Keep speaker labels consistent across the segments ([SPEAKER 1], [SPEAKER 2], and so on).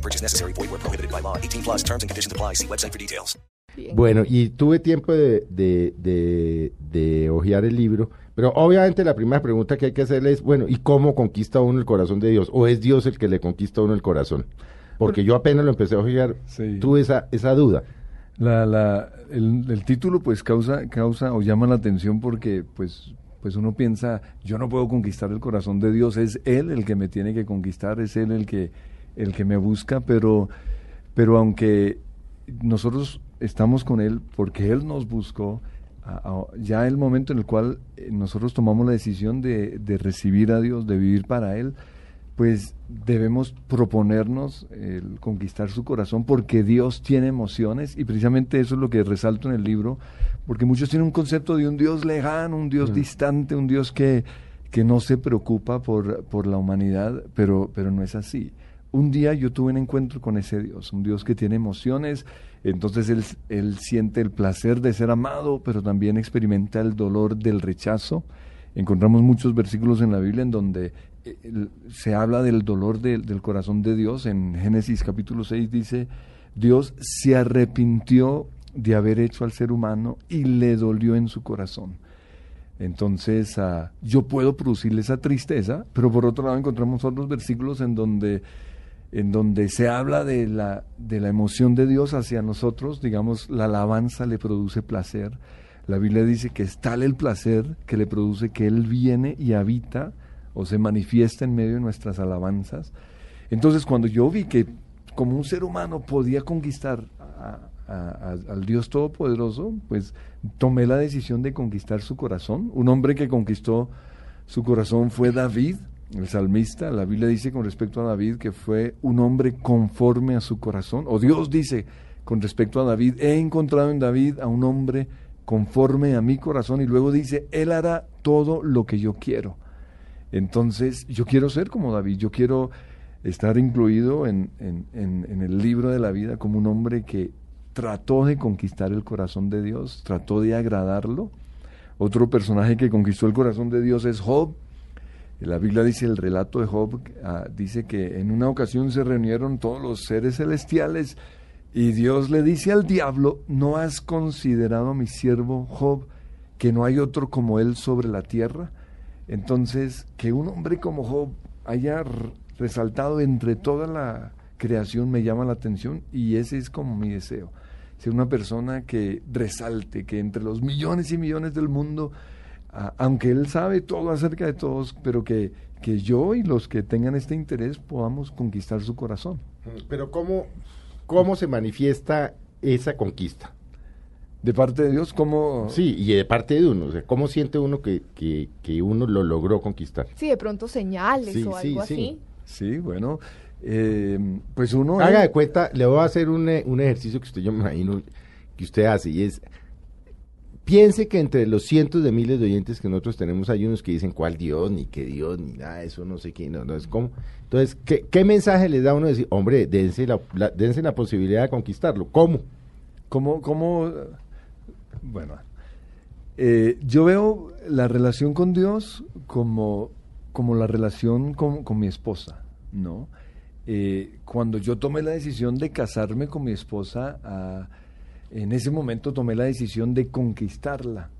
[SPEAKER 1] No purchase necessary. Void where prohibited by law. 18 plus terms and conditions apply. See website for details.
[SPEAKER 2] Bueno, y tuve tiempo de, de, de, de hojear el libro, pero obviamente la primera pregunta que hay que hacerle es, bueno, ¿y cómo conquista uno el corazón de Dios? ¿O es Dios el que le conquista a uno el corazón? Porque yo apenas lo empecé a hojear,
[SPEAKER 3] Sí.
[SPEAKER 2] tuve esa, esa duda.
[SPEAKER 3] La, la, el, el título pues causa, causa o llama la atención porque pues, pues uno piensa, yo no puedo conquistar el corazón de Dios, es Él el que me tiene que conquistar, es Él el que, el que me busca, pero, pero aunque nosotros estamos con Él porque Él nos buscó, ya el momento en el cual eh, nosotros tomamos la decisión de, de recibir a Dios, de vivir para Él, pues debemos proponernos el conquistar su corazón porque Dios tiene emociones y precisamente eso es lo que resalto en el libro, porque muchos tienen un concepto de un Dios lejano, un Dios distante, un Dios que, que no se preocupa por, por la humanidad, pero, pero no es así. Un día yo tuve un encuentro con ese Dios, un Dios que tiene emociones, entonces él, siente el placer de ser amado, pero también experimenta el dolor del rechazo. Encontramos muchos versículos en la Biblia en donde eh, se habla del dolor de- del corazón de Dios. En Génesis capítulo 6 dice, Dios se arrepintió de haber hecho al ser humano y le dolió en su corazón. Entonces, ah, yo puedo producirle esa tristeza, pero por otro lado encontramos otros versículos en donde, en donde se habla de la, de la emoción de Dios hacia nosotros, digamos, la alabanza le produce placer. La Biblia dice que es tal el placer que le produce que Él viene y habita o se manifiesta en medio de nuestras alabanzas. Entonces, cuando yo vi que como un ser humano podía conquistar al Dios Todopoderoso, pues tomé la decisión de conquistar su corazón. Un hombre que conquistó su corazón fue David, el salmista. La Biblia dice con respecto a David que fue un hombre conforme a su corazón. O Dios dice con respecto a David, he encontrado en David a un hombre conforme a mi corazón. Y luego dice, él hará todo lo que yo quiero. Entonces, yo quiero ser como David, yo quiero estar incluido en, en- el libro de la vida como un hombre que trató de conquistar el corazón de Dios, trató de agradarlo. Otro personaje que conquistó el corazón de Dios es Job. La Biblia dice, el relato de Job ah, dice que en una ocasión se reunieron todos los seres celestiales y Dios le dice al diablo, ¿no has considerado a mi siervo Job que no hay otro como él sobre la tierra? Entonces, que un hombre como Job haya resaltado entre toda la creación me llama la atención y ese es como mi deseo. Ser una persona que resalte, que entre los millones y millones del mundo, a- aunque él sabe todo acerca de todos, pero que, que yo y los que tengan este interés podamos conquistar su corazón.
[SPEAKER 2] Pero ¿cómo, cómo se manifiesta esa conquista?
[SPEAKER 3] De parte de Dios, como...
[SPEAKER 2] Sí, y de parte de uno, o sea, ¿cómo siente uno que, que, que uno lo logró conquistar?
[SPEAKER 4] Sí, de pronto señales
[SPEAKER 2] Sí,
[SPEAKER 4] o
[SPEAKER 2] sí,
[SPEAKER 4] algo
[SPEAKER 2] sí.
[SPEAKER 4] así.
[SPEAKER 3] Sí, bueno, eh, pues uno...
[SPEAKER 2] Haga de cuenta, le voy a hacer un, eh, un ejercicio que usted, yo me imagino que usted hace, y es, piense que entre los cientos de miles de oyentes que nosotros tenemos hay unos que dicen cuál Dios, ni qué Dios, ni nada eso, no sé qué, no, no es como. Entonces, ¿qué, mensaje les da a uno de decir, hombre, dense la, dense la posibilidad de conquistarlo? ¿Cómo?
[SPEAKER 3] ¿Cómo, cómo, bueno, eh, yo veo la relación con Dios como, como la relación con, con mi esposa, ¿no? Eh, cuando yo tomé la decisión de casarme con mi esposa, ah, en ese momento tomé la decisión de conquistarla.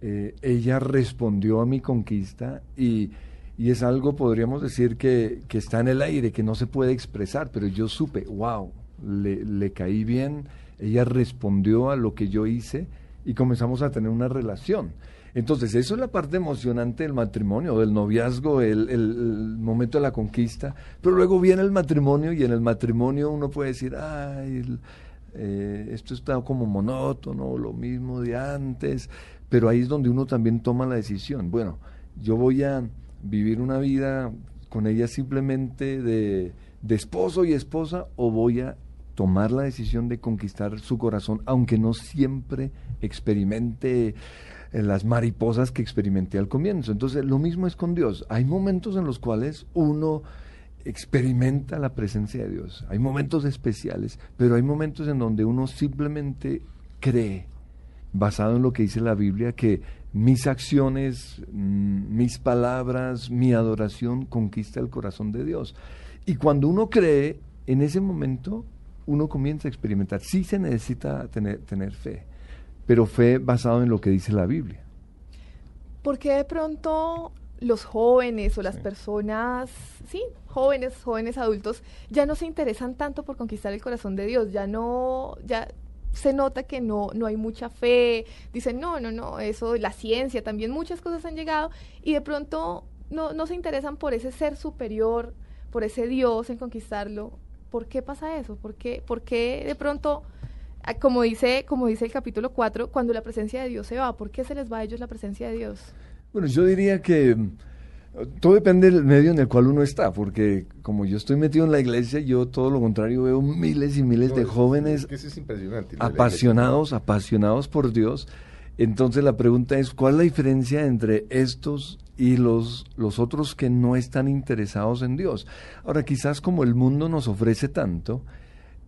[SPEAKER 3] Eh, ella respondió a mi conquista y, y es algo, podríamos decir, que, que está en el aire, que no se puede expresar, pero yo supe, wow, le, le caí bien, ella respondió a lo que yo hice y comenzamos a tener una relación. Entonces, eso es la parte emocionante del matrimonio, del noviazgo, el, el- el momento de la conquista, pero luego viene el matrimonio y en el matrimonio uno puede decir, ay, eh, esto está como monótono, lo mismo de antes, pero ahí es donde uno también toma la decisión. Bueno, yo voy a vivir una vida con ella simplemente de, de esposo y esposa o voy a tomar la decisión de conquistar su corazón, aunque no siempre experimente eh, las mariposas que experimenté al comienzo. Entonces, lo mismo es con Dios. Hay momentos en los cuales uno experimenta la presencia de Dios. Hay momentos especiales, pero hay momentos en donde uno simplemente cree, basado en lo que dice la Biblia, que mis acciones, mm, mis palabras, mi adoración conquista el corazón de Dios. Y cuando uno cree, en ese momento uno comienza a experimentar. Sí se necesita tener, fe, pero fe basado en lo que dice la Biblia.
[SPEAKER 4] ¿Por qué de pronto los jóvenes o las personas, sí, jóvenes, jóvenes adultos, ya no se interesan tanto por conquistar el corazón de Dios, ya no, ya se nota que no, no hay mucha fe, dicen, no, no, no, eso, la ciencia, también muchas cosas han llegado y de pronto no, no se interesan por ese ser superior, por ese Dios en conquistarlo. ¿Por qué pasa eso? ¿Por qué, por qué de pronto, ah, como dice, como dice el capítulo 4, cuando la presencia de Dios se va, ¿por qué se les va a ellos la presencia de Dios?
[SPEAKER 3] Bueno, yo diría que mm, todo depende del medio en el cual uno está, porque como yo estoy metido en la iglesia, yo todo lo contrario veo miles y miles de jóvenes apasionados, apasionados por Dios. Entonces la pregunta es, ¿cuál es la diferencia entre estos y los, los otros que no están interesados en Dios? Ahora, quizás como el mundo nos ofrece tanto,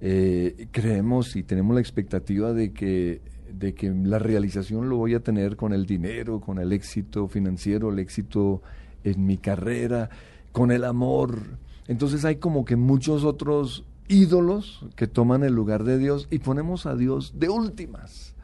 [SPEAKER 3] eh, creemos y tenemos la expectativa de que de que la realización lo voy a tener con el dinero, con el éxito financiero, el éxito en mi carrera, con el amor. Entonces hay como que muchos otros ídolos que toman el lugar de Dios y ponemos a Dios de últimas.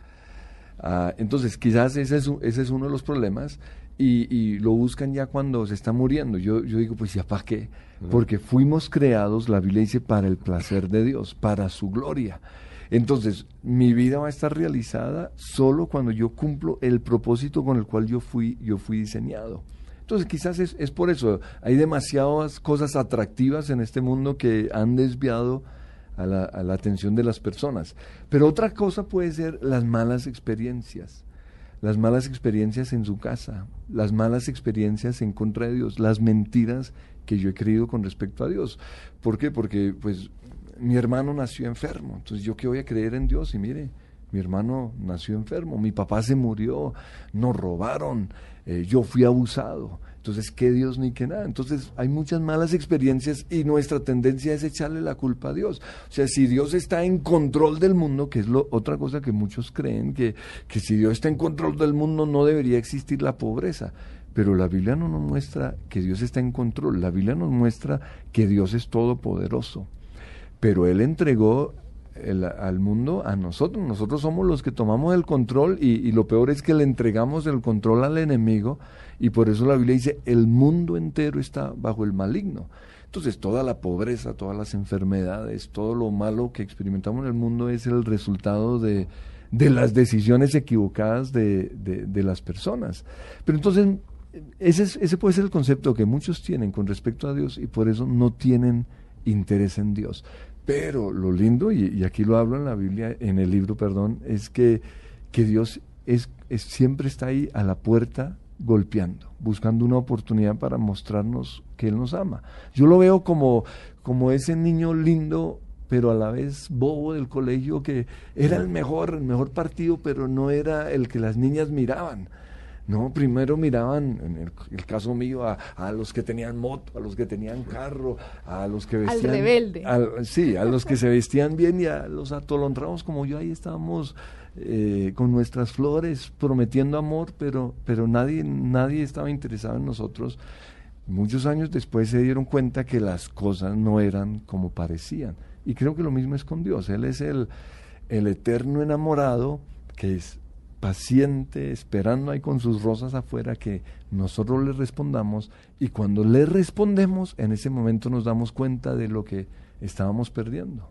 [SPEAKER 3] Ah, entonces quizás ese es, ese es uno de los problemas y, y, lo buscan ya cuando se está muriendo. Yo, yo digo, pues ya para qué, porque fuimos creados, la Biblia dice, para el placer de Dios, para su gloria. Entonces, mi vida va a estar realizada solo cuando yo cumplo el propósito con el cual yo fui, yo fui diseñado. Entonces, quizás es, es por eso. Hay demasiadas cosas atractivas en este mundo que han desviado la, a la atención de las personas. Pero otra cosa puede ser las malas experiencias las malas experiencias en su casa, las malas experiencias en contra de Dios, las mentiras que yo he creído con respecto a Dios. ¿Por qué? Porque pues mi hermano nació enfermo, entonces yo qué voy a creer en Dios y mire, mi hermano nació enfermo, mi papá se murió, nos robaron, eh, yo fui abusado. Entonces, ¿qué Dios ni qué nada? Entonces, hay muchas malas experiencias y nuestra tendencia es echarle la culpa a Dios. O sea, si Dios está en control del mundo, que es lo, otra cosa que muchos creen, que, que si Dios está en control del mundo no debería existir la pobreza. Pero la Biblia no nos muestra que Dios está en control, la Biblia nos muestra que Dios es todopoderoso pero Él entregó al mundo a nosotros. Nosotros somos los que tomamos el control y, lo peor es que le entregamos el control al enemigo y por eso la Biblia dice, el mundo entero está bajo el maligno. Entonces toda la pobreza, todas las enfermedades, todo lo malo que experimentamos en el mundo es el resultado de, de las decisiones equivocadas de, de, las personas. Pero entonces ese, ese puede ser el concepto que muchos tienen con respecto a Dios y por eso no tienen interés en Dios. Pero lo lindo, y, aquí lo hablo en la Biblia, en el libro, perdón, es que, que Dios es, siempre está ahí a la puerta golpeando, buscando una oportunidad para mostrarnos que Él nos ama. Yo lo veo como, como ese niño lindo, pero a la vez bobo del colegio que era el mejor, el mejor partido, pero no era el que las niñas miraban. No, primero miraban, en el, caso mío, a, los que tenían moto, a los que tenían carro, a los que vestían...
[SPEAKER 4] Al rebelde.
[SPEAKER 3] sí, a los que se vestían bien y a los atolondrados como yo, ahí estábamos eh, con nuestras flores prometiendo amor, pero, pero nadie, nadie estaba interesado en nosotros. Muchos años después se dieron cuenta que las cosas no eran como parecían. Y creo que lo mismo es con Dios. Él es el, el eterno enamorado que es paciente, esperando ahí con sus rosas afuera que nosotros le respondamos y cuando le respondemos, en ese momento nos damos cuenta de lo que estábamos perdiendo.